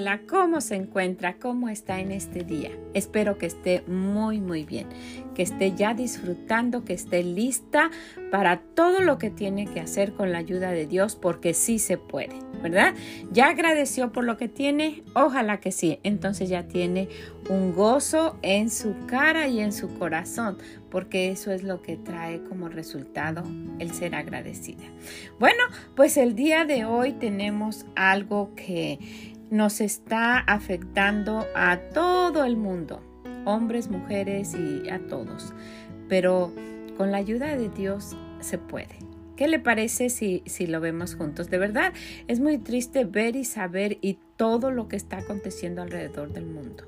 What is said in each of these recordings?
Hola, ¿cómo se encuentra? ¿Cómo está en este día? Espero que esté muy, muy bien, que esté ya disfrutando, que esté lista para todo lo que tiene que hacer con la ayuda de Dios, porque sí se puede, ¿verdad? Ya agradeció por lo que tiene, ojalá que sí. Entonces ya tiene un gozo en su cara y en su corazón, porque eso es lo que trae como resultado el ser agradecida. Bueno, pues el día de hoy tenemos algo que nos está afectando a todo el mundo, hombres, mujeres y a todos. Pero con la ayuda de Dios se puede. ¿Qué le parece si, si lo vemos juntos? De verdad, es muy triste ver y saber y todo lo que está aconteciendo alrededor del mundo.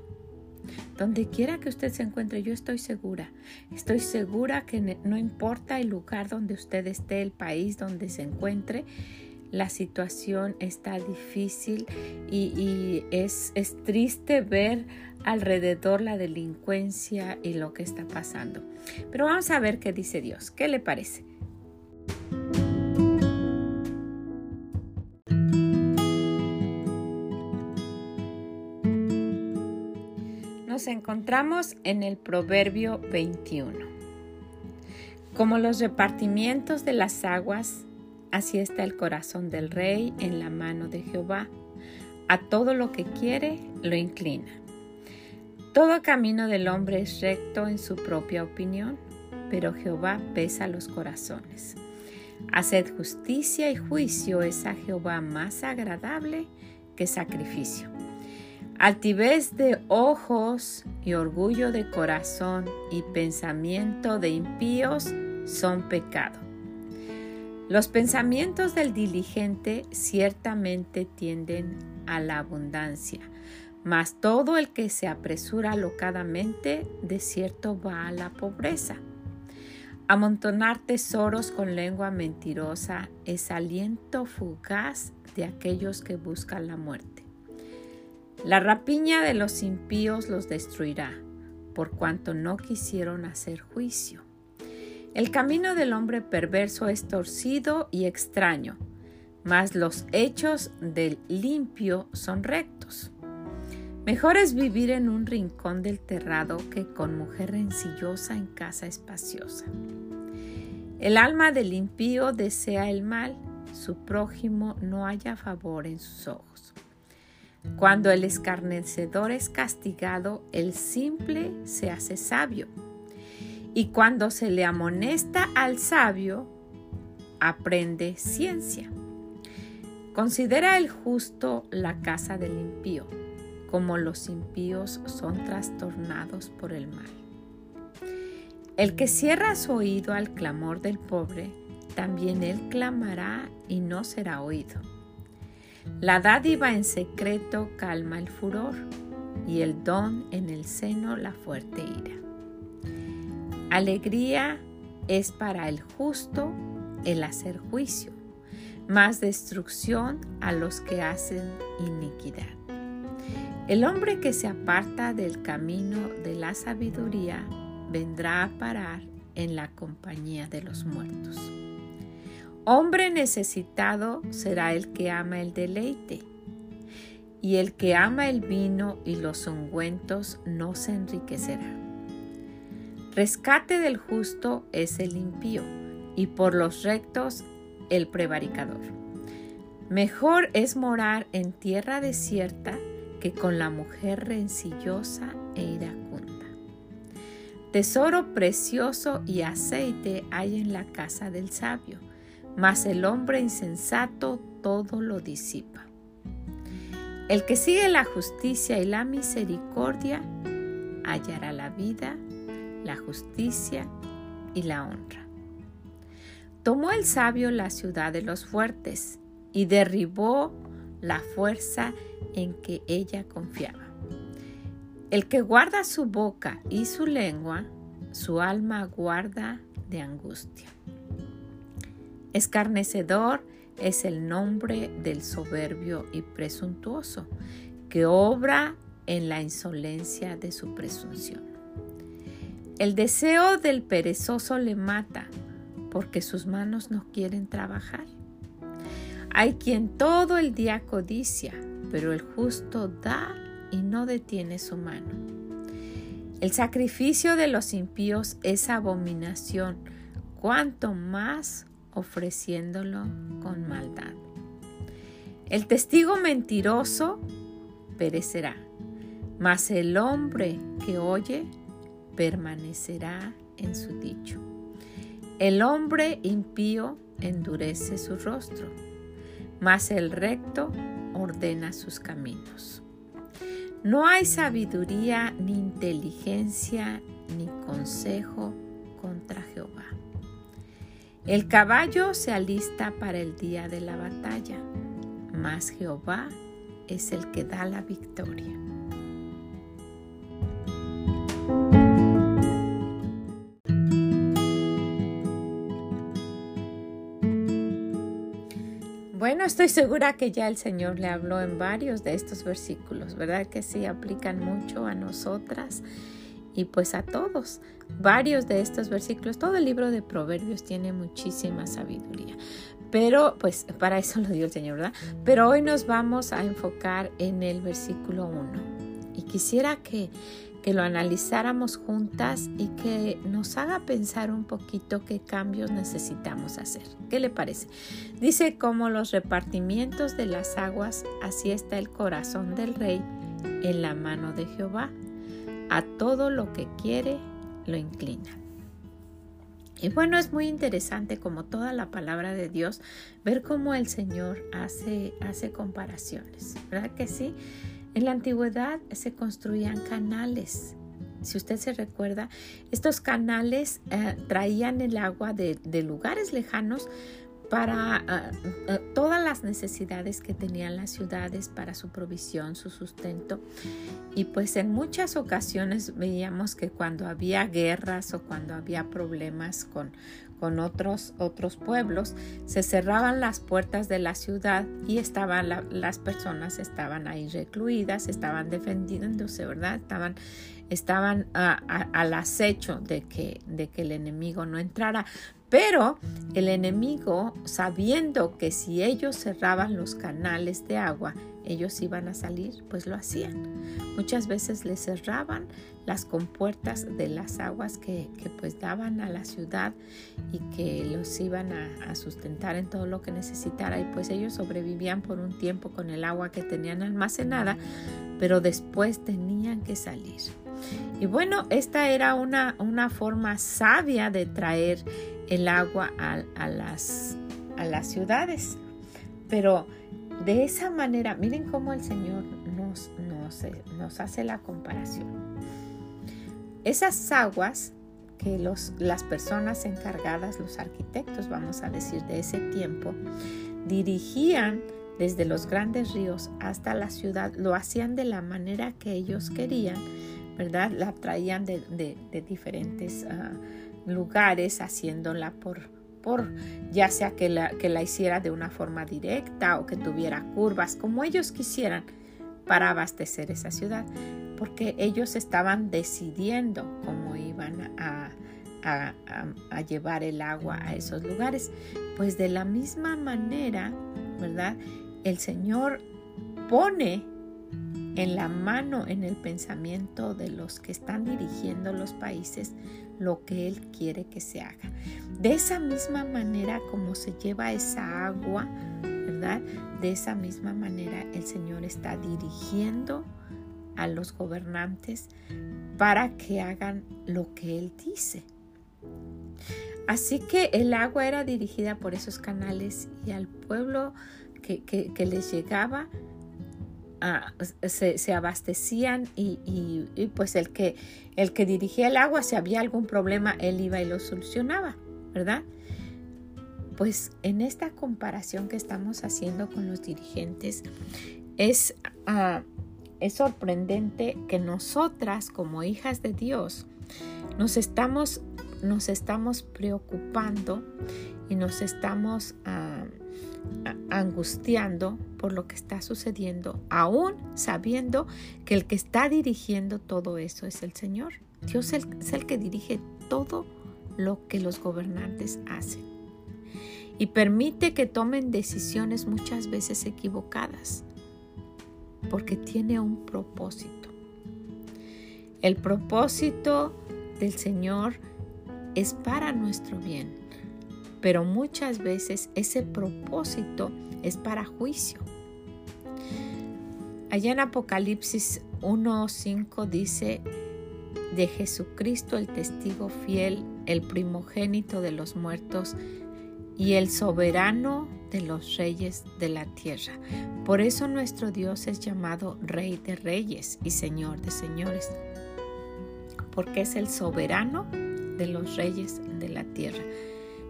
Donde quiera que usted se encuentre, yo estoy segura, estoy segura que no importa el lugar donde usted esté, el país donde se encuentre, la situación está difícil y, es, es triste ver alrededor la delincuencia y lo que está pasando. Pero vamos a ver qué dice Dios. ¿Qué le parece? Nos encontramos en el Proverbio 21. Como los repartimientos de las aguas Así está el corazón del rey en la mano de Jehová. A todo lo que quiere lo inclina. Todo camino del hombre es recto en su propia opinión, pero Jehová pesa los corazones. Haced justicia y juicio es a Jehová más agradable que sacrificio. Altivez de ojos y orgullo de corazón y pensamiento de impíos son pecado. Los pensamientos del diligente ciertamente tienden a la abundancia, mas todo el que se apresura locadamente de cierto va a la pobreza. Amontonar tesoros con lengua mentirosa es aliento fugaz de aquellos que buscan la muerte. La rapiña de los impíos los destruirá, por cuanto no quisieron hacer juicio. El camino del hombre perverso es torcido y extraño, mas los hechos del limpio son rectos. Mejor es vivir en un rincón del terrado que con mujer rencillosa en casa espaciosa. El alma del impío desea el mal, su prójimo no haya favor en sus ojos. Cuando el escarnecedor es castigado, el simple se hace sabio y cuando se le amonesta al sabio, aprende ciencia. Considera el justo la casa del impío, como los impíos son trastornados por el mal. El que cierra su oído al clamor del pobre, también él clamará y no será oído. La dádiva en secreto calma el furor, y el don en el seno la fuerte ira. Alegría es para el justo el hacer juicio, más destrucción a los que hacen iniquidad. El hombre que se aparta del camino de la sabiduría vendrá a parar en la compañía de los muertos. Hombre necesitado será el que ama el deleite, y el que ama el vino y los ungüentos no se enriquecerá. Rescate del justo es el impío, y por los rectos el prevaricador. Mejor es morar en tierra desierta que con la mujer rencillosa e iracunda. Tesoro precioso y aceite hay en la casa del sabio, mas el hombre insensato todo lo disipa. El que sigue la justicia y la misericordia hallará la vida la justicia y la honra. Tomó el sabio la ciudad de los fuertes y derribó la fuerza en que ella confiaba. El que guarda su boca y su lengua, su alma guarda de angustia. Escarnecedor es el nombre del soberbio y presuntuoso, que obra en la insolencia de su presunción. El deseo del perezoso le mata, porque sus manos no quieren trabajar. Hay quien todo el día codicia, pero el justo da y no detiene su mano. El sacrificio de los impíos es abominación, cuanto más ofreciéndolo con maldad. El testigo mentiroso perecerá, mas el hombre que oye permanecerá en su dicho. El hombre impío endurece su rostro, mas el recto ordena sus caminos. No hay sabiduría ni inteligencia ni consejo contra Jehová. El caballo se alista para el día de la batalla, mas Jehová es el que da la victoria. Bueno, estoy segura que ya el Señor le habló en varios de estos versículos, ¿verdad? Que sí aplican mucho a nosotras y pues a todos. Varios de estos versículos, todo el libro de Proverbios tiene muchísima sabiduría. Pero pues para eso lo dio el Señor, ¿verdad? Pero hoy nos vamos a enfocar en el versículo 1. Y quisiera que, que lo analizáramos juntas y que nos haga pensar un poquito qué cambios necesitamos hacer. ¿Qué le parece? Dice, como los repartimientos de las aguas, así está el corazón del rey en la mano de Jehová a todo lo que quiere lo inclina. Y bueno, es muy interesante como toda la palabra de Dios, ver cómo el Señor hace, hace comparaciones, ¿verdad que sí? En la antigüedad se construían canales. Si usted se recuerda, estos canales eh, traían el agua de, lugares lejanos para ah, ah, todas las necesidades que tenían las ciudades para su provisión, su sustento. Y pues en muchas ocasiones veíamos que cuando había guerras o cuando había problemas con, con otros, otros pueblos, se cerraban las puertas de la ciudad y estaban las personas estaban ahí recluidas, estaban defendiéndose, ¿verdad? Estaban, estaban al acecho de que, de que el enemigo no entrara. Pero el enemigo, sabiendo que si ellos cerraban los canales de agua, ellos iban a salir, pues lo hacían. Muchas veces les cerraban las compuertas de las aguas que, pues daban a la ciudad y que los iban a, sustentar en todo lo que necesitara y pues ellos sobrevivían por un tiempo con el agua que tenían almacenada, pero después tenían que salir. Y bueno, esta era una, una forma sabia de traer el agua a, las, a las ciudades. Pero de esa manera, miren cómo el Señor nos, nos, nos hace la comparación. Esas aguas que los, las personas encargadas, los arquitectos, vamos a decir, de ese tiempo, dirigían desde los grandes ríos hasta la ciudad, lo hacían de la manera que ellos querían, ¿verdad? La traían de, diferentes ah, lugares haciéndola por, ya sea que la, que la hiciera de una forma directa o que tuviera curvas, como ellos quisieran, para abastecer esa ciudad, porque ellos estaban decidiendo cómo iban a, a, llevar el agua a esos lugares. Pues de la misma manera, ¿verdad? El Señor pone en la mano, en el pensamiento de los que están dirigiendo los países, lo que Él quiere que se haga. De esa misma manera como se lleva esa agua, ¿verdad? De esa misma manera el Señor está dirigiendo a los gobernantes para que hagan lo que Él dice. Así que el agua era dirigida por esos canales y al pueblo que, les llegaba se, abastecían y, pues el que, el que dirigía el agua, si había algún problema, él iba y lo solucionaba, ¿verdad? Pues en esta comparación que estamos haciendo con los dirigentes, es, ah, es sorprendente que nosotras como hijas de Dios nos estamos, nos estamos preocupando y nos estamos ah, angustiando por lo que está sucediendo, aún sabiendo que el que está dirigiendo todo eso es el Señor. Dios es el que dirige todo lo que los gobernantes hacen y permite que tomen decisiones muchas veces equivocadas porque tiene un propósito. El propósito del Señor es para nuestro bien, pero muchas veces ese propósito es para juicio. Allá en Apocalipsis 1.5 dice, de Jesucristo el testigo fiel, el primogénito de los muertos y el soberano de los reyes de la tierra. Por eso nuestro Dios es llamado Rey de Reyes y Señor de Señores, porque es el soberano de los reyes de la tierra.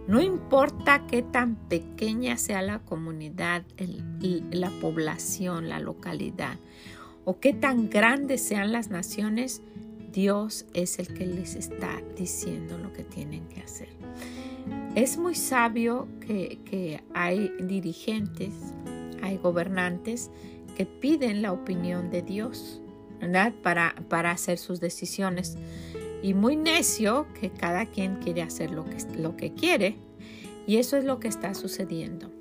No importa qué tan pequeña sea la comunidad, la población, la localidad, o qué tan grandes sean las naciones, Dios es el que les está diciendo lo que tienen que hacer. Es muy sabio que, hay dirigentes, hay gobernantes que piden la opinión de Dios. Para, para hacer sus decisiones. Y muy necio que cada quien quiere hacer lo que, lo que quiere. Y eso es lo que está sucediendo.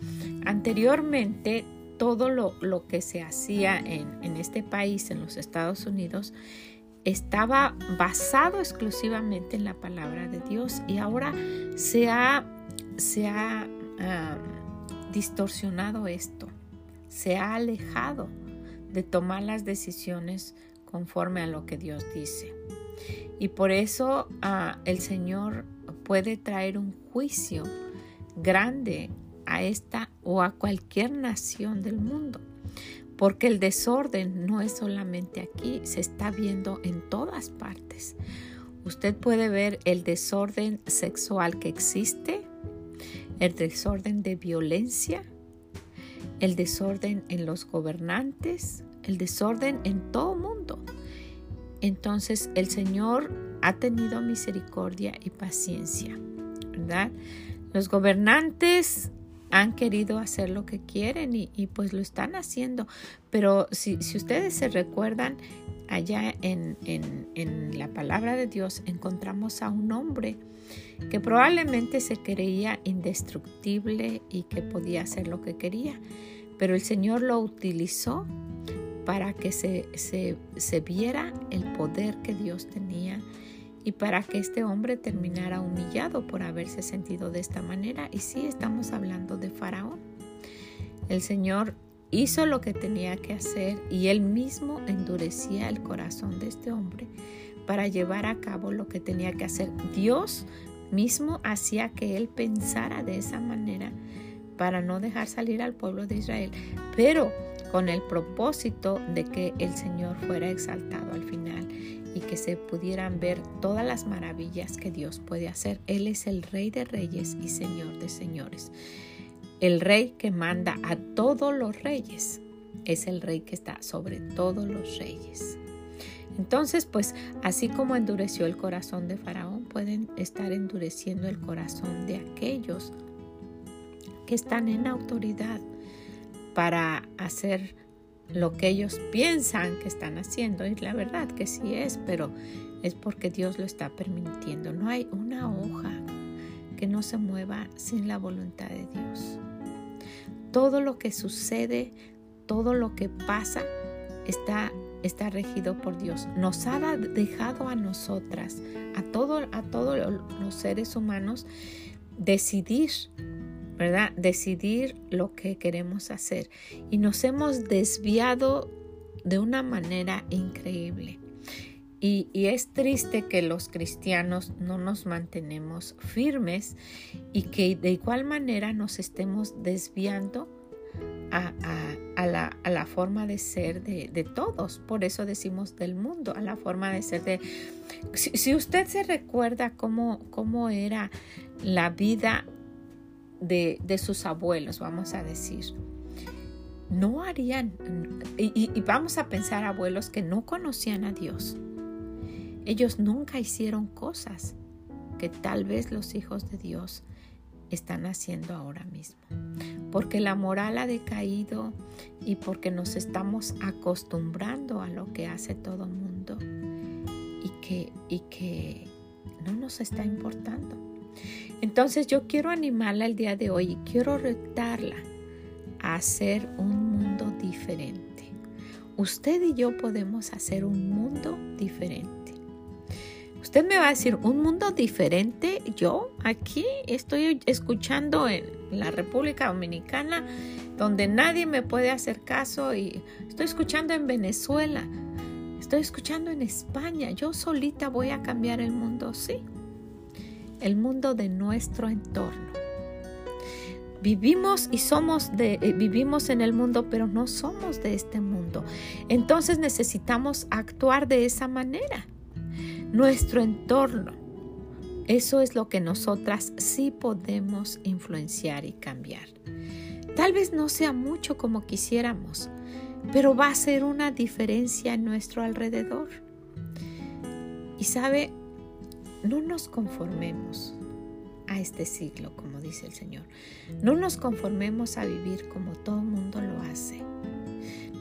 Anteriormente, todo lo, lo que se hacía en, en este país, en los Estados Unidos, estaba basado exclusivamente en la palabra de Dios y ahora se ha, se ha distorsionado esto, se ha alejado de tomar las decisiones conforme a lo que Dios dice. Y por eso ah, el Señor puede traer un juicio grande a esta o a cualquier nación del mundo porque el desorden no es solamente aquí, se está viendo en todas partes. Usted puede ver el desorden sexual que existe, el desorden de violencia, el desorden en los gobernantes, el desorden en todo mundo. Entonces el Señor ha tenido misericordia y paciencia, ¿verdad? Los gobernantes han querido hacer lo que quieren y, pues lo están haciendo. Pero si, ustedes se recuerdan, allá en, la palabra de Dios encontramos a un hombre que probablemente se creía indestructible y que podía hacer lo que quería, pero el Señor lo utilizó para que se, se, viera el poder que Dios tenía y para que este hombre terminara humillado por haberse sentido de esta manera. Y sí, estamos hablando de Faraón. El Señor hizo lo que tenía que hacer y él mismo endurecía el corazón de este hombre para llevar a cabo lo que tenía que hacer. Dios mismo hacía que él pensara de esa manera para no dejar salir al pueblo de Israel, pero con el propósito de que el Señor fuera exaltado al final y que se pudieran ver todas las maravillas que Dios puede hacer. Él es el Rey de Reyes y Señor de Señores. El Rey que manda a todos los reyes. Es el Rey que está sobre todos los reyes. Entonces, pues así como endureció el corazón de Faraón, pueden estar endureciendo el corazón de aquellos que están en autoridad para hacer lo que ellos piensan que están haciendo. Y la verdad que sí es, pero es porque Dios lo está permitiendo. No hay una hoja que no se mueva sin la voluntad de Dios. Todo lo que sucede, todo lo que pasa, está, está regido por Dios. Nos ha dejado a nosotras, a, todo, a todos los seres humanos, decidir ¿verdad? Decidir lo que queremos hacer. Y nos hemos desviado de una manera increíble. Y, es triste que los cristianos no nos mantenemos firmes y que de igual manera nos estemos desviando a, la, forma de ser de, todos. Por eso decimos del mundo, a la forma de ser de... Si, usted se recuerda cómo, cómo era la vida de, sus abuelos, vamos a decir. No harían, y, vamos a pensar abuelos que no conocían a Dios, Ellos nunca hicieron cosas que tal vez los hijos de Dios están haciendo ahora mismo. Porque la moral ha decaído y porque nos estamos acostumbrando a lo que hace todo mundo y que, y que no nos está importando. Entonces yo quiero animarla el día de hoy y quiero retarla a hacer un mundo diferente. Usted y yo podemos hacer un mundo diferente. Usted me va a decir, ¿un mundo diferente? Yo aquí estoy escuchando en la República Dominicana, donde nadie me puede hacer caso, y estoy escuchando en Venezuela, estoy escuchando en España. Yo solita voy a cambiar el mundo, sí. El mundo de nuestro entorno. Vivimos y somos de, eh, vivimos en el mundo, pero no somos de este mundo. Entonces necesitamos actuar de esa manera nuestro entorno. Eso es lo que nosotras sí podemos influenciar y cambiar. Tal vez no sea mucho como quisiéramos, pero va a ser una diferencia en nuestro alrededor. Y sabe, no nos conformemos a este siglo, como dice el Señor. No nos conformemos a vivir como todo mundo lo hace.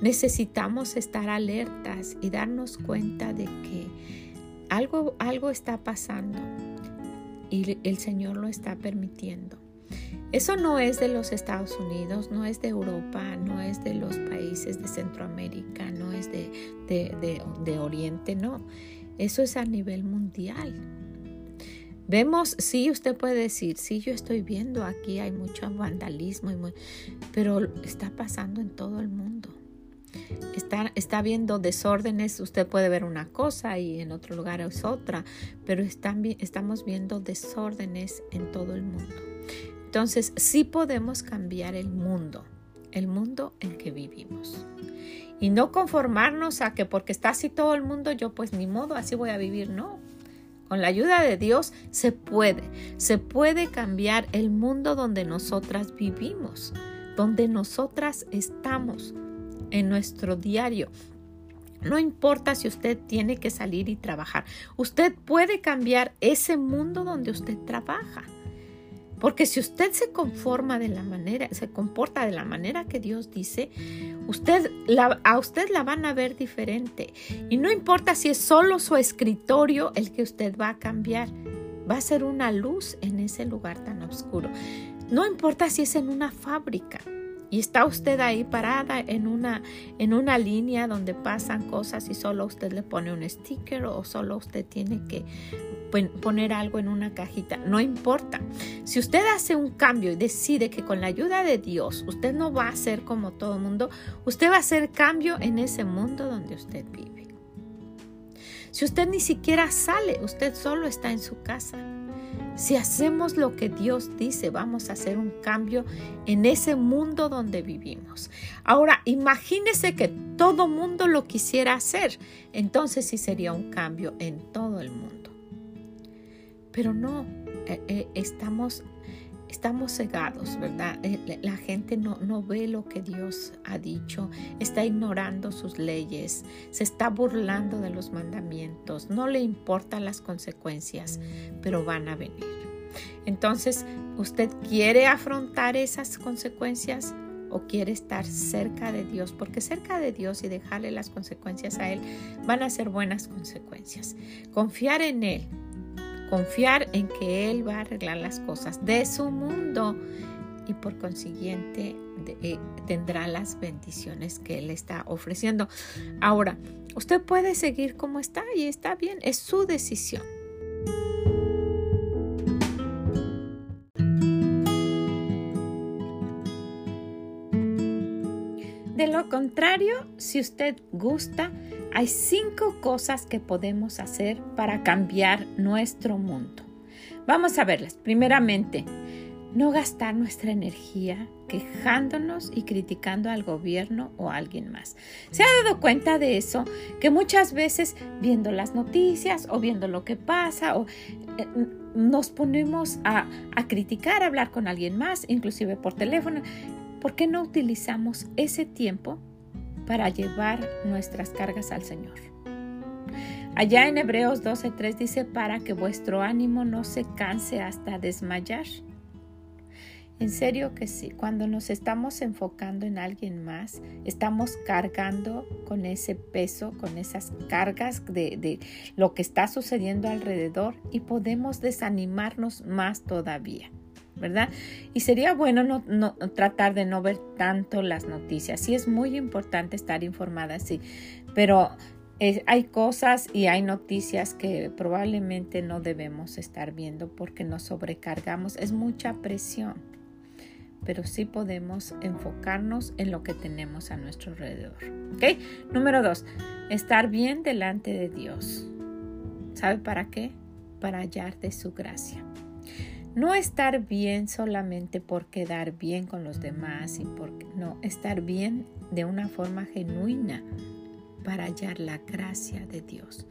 Necesitamos estar alertas y darnos cuenta de que algo, algo está pasando y el Señor lo está permitiendo. Eso no es de los Estados Unidos, no es de Europa, no es de los países de Centroamérica, no es de, de, Oriente, no. Eso es a nivel mundial. Vemos, sí, usted puede decir, sí, yo estoy viendo aquí hay mucho vandalismo, pero está pasando en todo el mundo está, está viendo desórdenes, usted puede ver una cosa y en otro lugar es otra, pero están, estamos viendo desórdenes en todo el mundo. Entonces, sí podemos cambiar el mundo, el mundo en que vivimos. Y no conformarnos a que porque está así todo el mundo, yo pues ni modo, así voy a vivir, no. Con la ayuda de Dios se puede, se puede cambiar el mundo donde nosotras vivimos, donde nosotras estamos, en nuestro diario. No importa si usted tiene que salir y trabajar, usted puede cambiar ese mundo donde usted trabaja. Porque si usted se conforma de la manera, se comporta de la manera que Dios dice, usted a usted la van a ver diferente. Y no importa si es solo su escritorio el que usted va a cambiar, va a ser una luz en ese lugar tan oscuro. No importa si es en una fábrica, y está usted ahí parada en una, en una línea donde pasan cosas y solo usted le pone un sticker o solo usted tiene que poner algo en una cajita. No importa. Si usted hace un cambio y decide que con la ayuda de Dios usted no va a ser como todo el mundo, usted va a hacer cambio en ese mundo donde usted vive. Si usted ni siquiera sale, usted solo está en su casa si hacemos lo que Dios dice, vamos a hacer un cambio en ese mundo donde vivimos. Ahora, imagínese que todo mundo lo quisiera hacer. Entonces sí sería un cambio en todo el mundo. Pero no, eh, eh, estamos estamos cegados, ¿verdad? Eh, la gente no, no ve lo que Dios ha dicho, está ignorando sus leyes, se está burlando de los mandamientos, no le importan las consecuencias, pero van a venir. Entonces, ¿usted quiere afrontar esas consecuencias? o quiere estar cerca de Dios, porque cerca de Dios y dejarle las consecuencias a Él van a ser buenas consecuencias. Confiar en Él, confiar en que Él va a arreglar las cosas de su mundo y por consiguiente eh, tendrá las bendiciones que Él está ofreciendo. Ahora, usted puede seguir como está y está bien, es su decisión. De lo contrario, si usted gusta, hay cinco cosas que podemos hacer para cambiar nuestro mundo. Vamos a verlas. Primeramente, no gastar nuestra energía quejándonos y criticando al gobierno o a alguien más. ¿Se ha dado cuenta de eso? Que muchas veces viendo las noticias o viendo lo que pasa o eh, nos ponemos a, a criticar, a hablar con alguien más, inclusive por teléfono. ¿Por qué no utilizamos ese tiempo para llevar nuestras cargas al Señor. Allá en Hebreos 12:3 dice, para que vuestro ánimo no se canse hasta desmayar. En serio que sí, cuando nos estamos enfocando en alguien más, estamos cargando con ese peso, con esas cargas de, lo que está sucediendo alrededor y podemos desanimarnos más todavía. ¿Verdad? Y sería bueno no, tratar de no ver tanto las noticias. Sí es muy importante estar informada, sí, pero hay cosas y hay noticias que probablemente no debemos estar viendo porque nos sobrecargamos. Es mucha presión pero sí podemos enfocarnos en lo que tenemos a nuestro alrededor. Número dos, estar bien delante de Dios. ¿Sabe para qué? Para hallar de su gracia. No estar bien solamente por quedar bien con los demás y por no, estar bien de una forma genuina para hallar la gracia de Dios.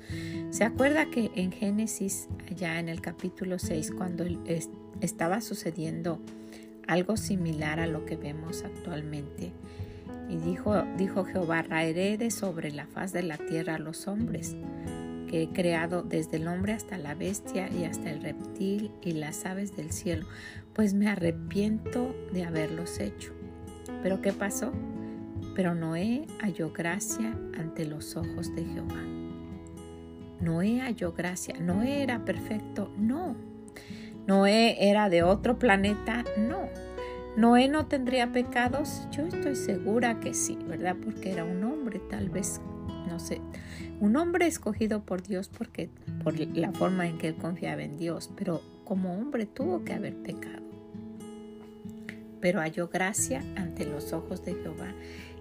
¿Se acuerda que en Génesis, allá en el capítulo 6, cuando estaba sucediendo algo similar a lo que vemos actualmente. Y dijo, dijo Jehová, raeré sobre la faz de la tierra a los hombres, he creado desde el hombre hasta la bestia y hasta el reptil y las aves del cielo, pues me arrepiento de haberlos hecho. Pero ¿qué pasó? Pero Noé halló gracia ante los ojos de Jehová. Noé halló gracia. ¿Noé era perfecto? No. Noé era de otro planeta, no. Noé no tendría pecados, yo estoy segura que sí, ¿verdad? Porque era un hombre, tal vez, no sé, un hombre escogido por Dios porque por la forma en que él confiaba en Dios, pero como hombre tuvo que haber pecado. Pero halló gracia ante los ojos de Jehová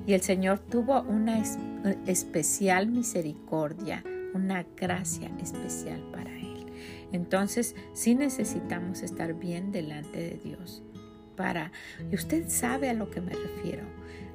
y el Señor tuvo una especial misericordia, una gracia especial para él. Entonces, sí necesitamos estar bien delante de Dios. Para, y usted sabe a lo que me refiero.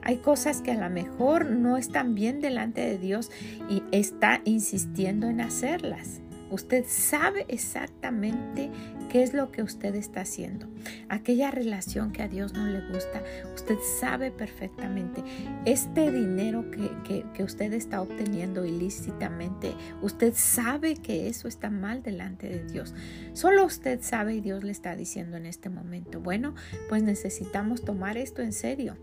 Hay cosas que a lo mejor no están bien delante de Dios y está insistiendo en hacerlas. Usted sabe exactamente qué es lo que usted está haciendo. Aquella relación que a Dios no le gusta, usted sabe perfectamente. Este dinero que, que, usted está obteniendo ilícitamente, usted sabe que eso está mal delante de Dios. Solo usted sabe y Dios le está diciendo en este momento, bueno, pues necesitamos tomar esto en serio.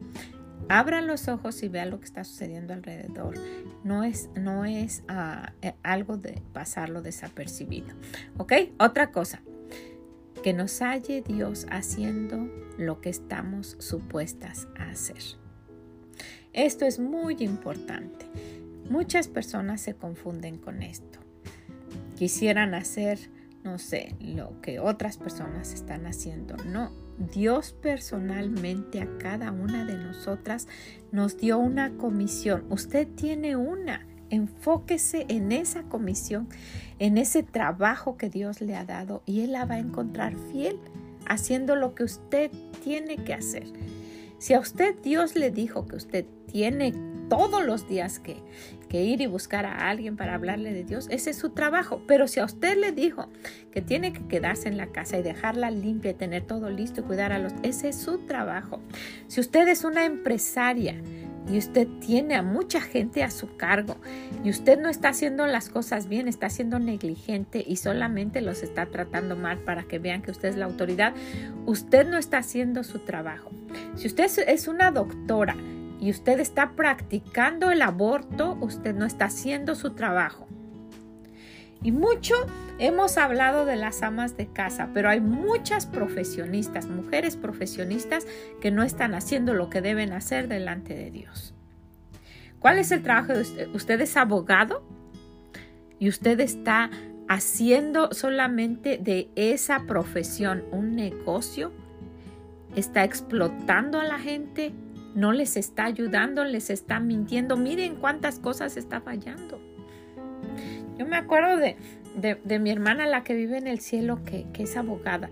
Abra los ojos y vea lo que está sucediendo alrededor. No es, no es ah, eh, algo de pasarlo desapercibido. ¿Ok? Otra cosa, que nos halle Dios haciendo lo que estamos supuestas a hacer. Esto es muy importante. Muchas personas se confunden con esto. Quisieran hacer, no sé, lo que otras personas están haciendo. No, Dios personalmente a cada una de nosotras nos dio una comisión. Usted tiene una. Enfóquese en esa comisión, en ese trabajo que Dios le ha dado y Él la va a encontrar fiel haciendo lo que usted tiene que hacer. Si a usted Dios le dijo que usted tiene todos los días que, que ir y buscar a alguien para hablarle de Dios, ese es su trabajo. Pero si a usted le dijo que tiene que quedarse en la casa y dejarla limpia y tener todo listo y cuidar a los, ese es su trabajo. Si usted es una empresaria, y usted tiene a mucha gente a su cargo y usted no está haciendo las cosas bien, está siendo negligente y solamente los está tratando mal para que vean que usted es la autoridad, usted no está haciendo su trabajo. Si usted es una doctora y usted está practicando el aborto, usted no está haciendo su trabajo. Y mucho hemos hablado de las amas de casa, pero hay muchas profesionistas, mujeres profesionistas que no están haciendo lo que deben hacer delante de Dios. ¿Cuál es el trabajo de usted? Usted es abogado y usted está haciendo solamente de esa profesión un negocio, está explotando a la gente, no les está ayudando, les está mintiendo. Miren cuántas cosas está fallando. Yo me acuerdo de, mi hermana, la que vive en el cielo, que, es abogada,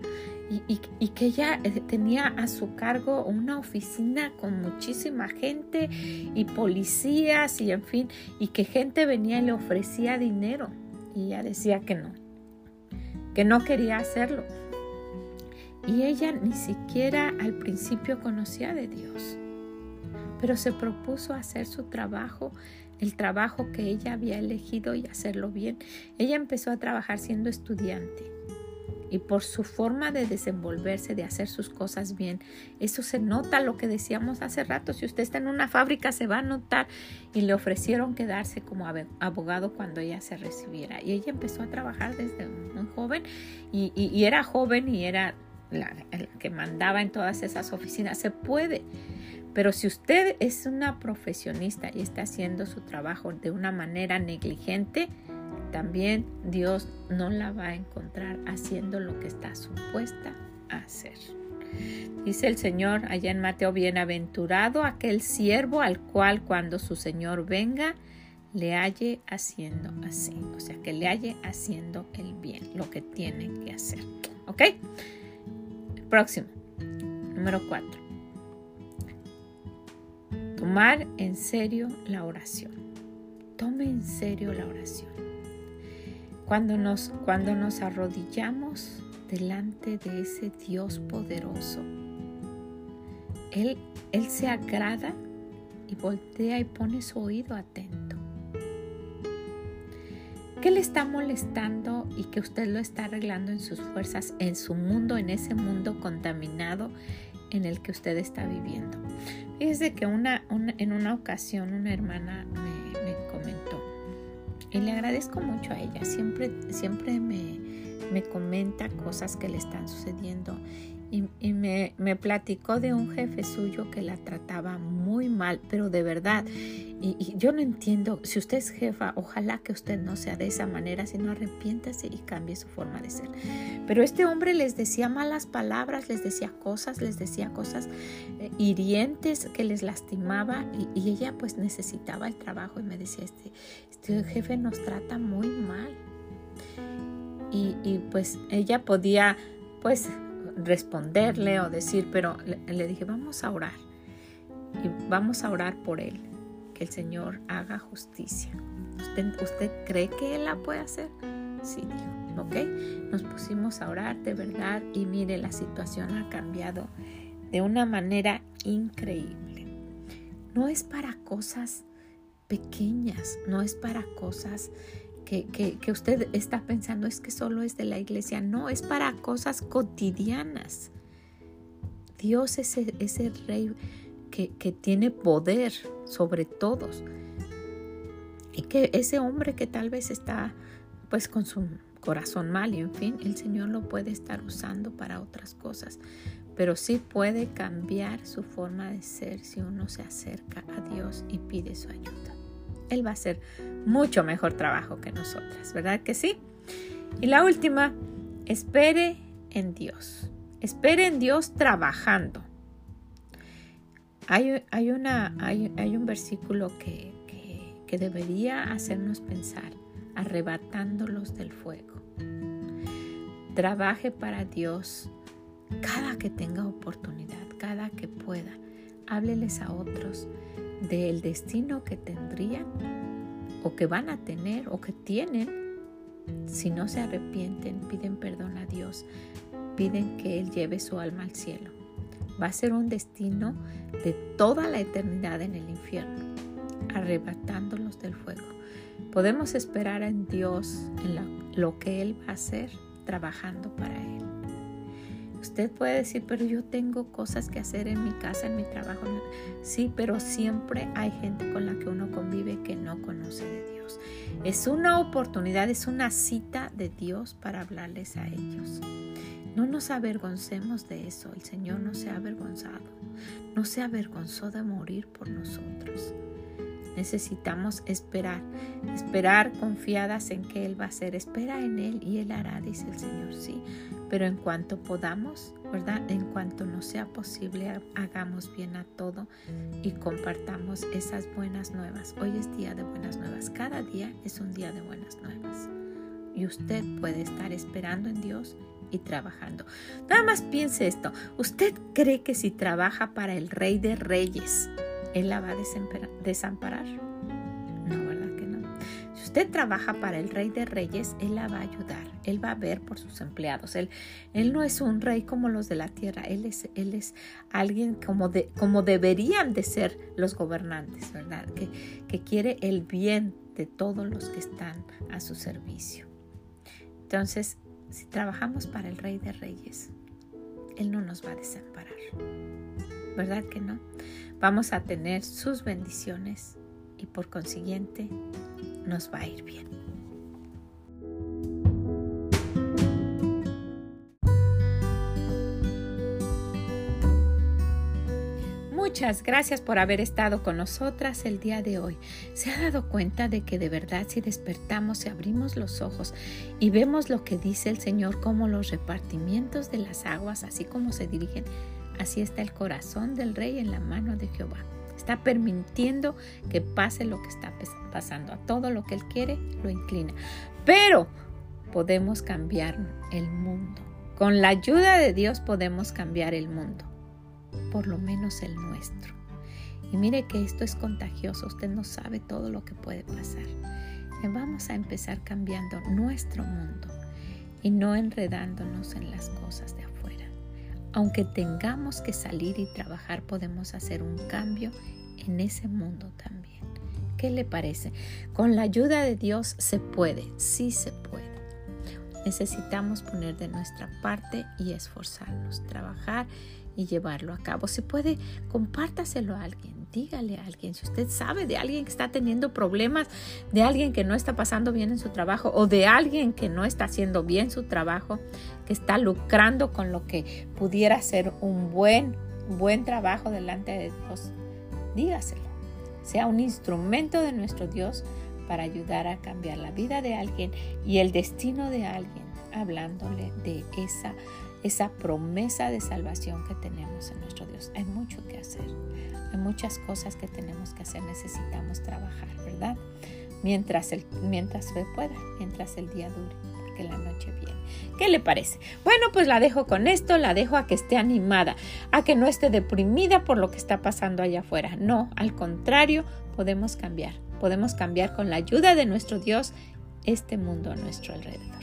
y, que ella eh, tenía a su cargo una oficina con muchísima gente y policías y en fin, y que gente venía y le ofrecía dinero. Y ella decía que no, que no quería hacerlo. Y ella ni siquiera al principio conocía de Dios pero se propuso hacer su trabajo el trabajo que ella había elegido y hacerlo bien. Ella empezó a trabajar siendo estudiante y por su forma de desenvolverse, de hacer sus cosas bien. Eso se nota, lo que decíamos hace rato, si usted está en una fábrica se va a notar y le ofrecieron quedarse como abogado cuando ella se recibiera. Y ella empezó a trabajar desde muy joven y, era joven y era la, que mandaba en todas esas oficinas. Se puede. Pero si usted es una profesionista y está haciendo su trabajo de una manera negligente, también Dios no la va a encontrar haciendo lo que está supuesta a hacer. Dice el Señor allá en Mateo, bienaventurado aquel siervo al cual cuando su Señor venga, le halle haciendo así. O sea, que le halle haciendo el bien, lo que tiene que hacer. ¿Ok? Próximo. Número cuatro. Tomar en serio la oración. Tome en serio la oración. Cuando nos, cuando nos arrodillamos delante de ese Dios poderoso, Él, Él se agrada y voltea y pone su oído atento. ¿Qué le está molestando y que usted lo está arreglando en sus fuerzas, en su mundo, en ese mundo contaminado en el que usted está viviendo? Fíjese que una, en una ocasión una hermana me comentó, y le agradezco mucho a ella. Siempre, siempre me, me comenta cosas que le están sucediendo. Y, me, platicó de un jefe suyo que la trataba muy mal, pero de verdad. Y, yo no entiendo, si usted es jefa, ojalá que usted no sea de esa manera, sino arrepiéntase y cambie su forma de ser. Pero este hombre les decía malas palabras, les decía cosas, les decía cosas eh, hirientes que les lastimaba y, y, ella pues necesitaba el trabajo y me decía, este, este jefe nos trata muy mal. Y pues ella podía pues responderle o decir, pero le, dije, vamos a orar y vamos a orar por él, que el Señor haga justicia. ¿Usted, usted cree que Él la puede hacer? Sí, dijo, ok. Nos pusimos a orar de verdad y mire, la situación ha cambiado de una manera increíble. No es para cosas pequeñas, no es para cosas que, usted está pensando es que solo es de la iglesia. No, es para cosas cotidianas. Dios es ese, rey que, que, tiene poder sobre todos. Y que ese hombre que tal vez está pues con su corazón mal y en fin, el Señor lo puede estar usando para otras cosas. Pero sí puede cambiar su forma de ser si uno se acerca a Dios y pide su ayuda. Él va a hacer mucho mejor trabajo que nosotras, ¿verdad que sí? Y la última, espere en Dios. Espere en Dios trabajando. Hay, hay, una, hay, hay un versículo que, que, que debería hacernos pensar, arrebatándolos del fuego. Trabaje para Dios cada que tenga oportunidad, cada que pueda. Hábleles a otros del destino que tendrían o que van a tener o que tienen si no se arrepienten, piden perdón a Dios, piden que Él lleve su alma al cielo. Va a ser un destino de toda la eternidad en el infierno, arrebatándolos del fuego. Podemos esperar en Dios, en lo que Él va a hacer, trabajando para Él. Usted puede decir, pero yo tengo cosas que hacer en mi casa, en mi trabajo. Sí, pero siempre hay gente con la que uno convive que no conoce de Dios. Es una oportunidad, es una cita de Dios para hablarles a ellos. No nos avergoncemos de eso. El Señor no se ha avergonzado. No se avergonzó de morir por nosotros. Necesitamos esperar, esperar confiadas en que Él va a hacer. Espera en Él y Él hará, dice el Señor, sí. Pero en cuanto podamos, ¿verdad? En cuanto nos sea posible, hagamos bien a todo y compartamos esas buenas nuevas. Hoy es día de buenas nuevas. Cada día es un día de buenas nuevas. Y usted puede estar esperando en Dios y trabajando. Nada más piense esto. ¿Usted cree que si trabaja para el Rey de Reyes, Él la va a desamparar? Usted trabaja para el Rey de Reyes, Él la va a ayudar, Él va a ver por sus empleados. Él, él no es un rey como los de la tierra, Él es, él es alguien como, de, como deberían de ser los gobernantes, ¿verdad? Que, que quiere el bien de todos los que están a su servicio. Entonces, si trabajamos para el Rey de Reyes, Él no nos va a desamparar. ¿Verdad que no? Vamos a tener sus bendiciones y por consiguiente nos va a ir bien. Muchas gracias por haber estado con nosotras el día de hoy. ¿Se ha dado cuenta de que de verdad si despertamos y abrimos los ojos y vemos lo que dice el Señor como los repartimientos de las aguas, así como se dirigen, así está el corazón del rey en la mano de Jehová? Está permitiendo que pase lo que está pasando. A todo lo que Él quiere lo inclina. Pero podemos cambiar el mundo. Con la ayuda de Dios podemos cambiar el mundo por lo menos el nuestro. Y mire que esto es contagioso, usted no sabe todo lo que puede pasar. vamos a empezar cambiando nuestro mundo y no enredándonos en las cosas de afuera. Aunque tengamos que salir y trabajar, podemos hacer un cambio en ese mundo también. ¿Qué le parece? Con la ayuda de Dios se puede, sí se puede. Necesitamos poner de nuestra parte y esforzarnos, trabajar y llevarlo a cabo. Si puede, compártaselo a alguien, dígale a alguien. Si usted sabe de alguien que está teniendo problemas, de alguien que no está pasando bien en su trabajo o de alguien que no está haciendo bien su trabajo, está lucrando con lo que pudiera ser un buen, buen trabajo delante de Dios, dígaselo. Sea un instrumento de nuestro Dios para ayudar a cambiar la vida de alguien y el destino de alguien, hablándole de esa esa promesa de salvación que tenemos en nuestro Dios. Hay mucho que hacer, hay muchas cosas que tenemos que hacer, necesitamos trabajar, ¿verdad? Mientras, el, mientras se pueda, mientras el día dure, la noche viene. ¿Qué le parece? Bueno, pues la dejo con esto, la dejo a que esté animada, a que no esté deprimida por lo que está pasando allá afuera. No, al contrario, podemos cambiar, podemos cambiar con la ayuda de nuestro Dios este mundo a nuestro alrededor.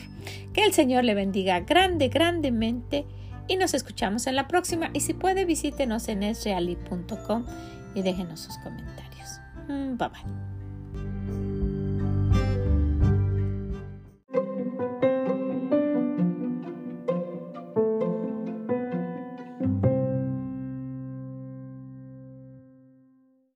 Que el Señor le bendiga grande, grandemente y nos escuchamos en la próxima. Y si puede, visítenos en esreali.com y déjenos sus comentarios. Mm, bye bye.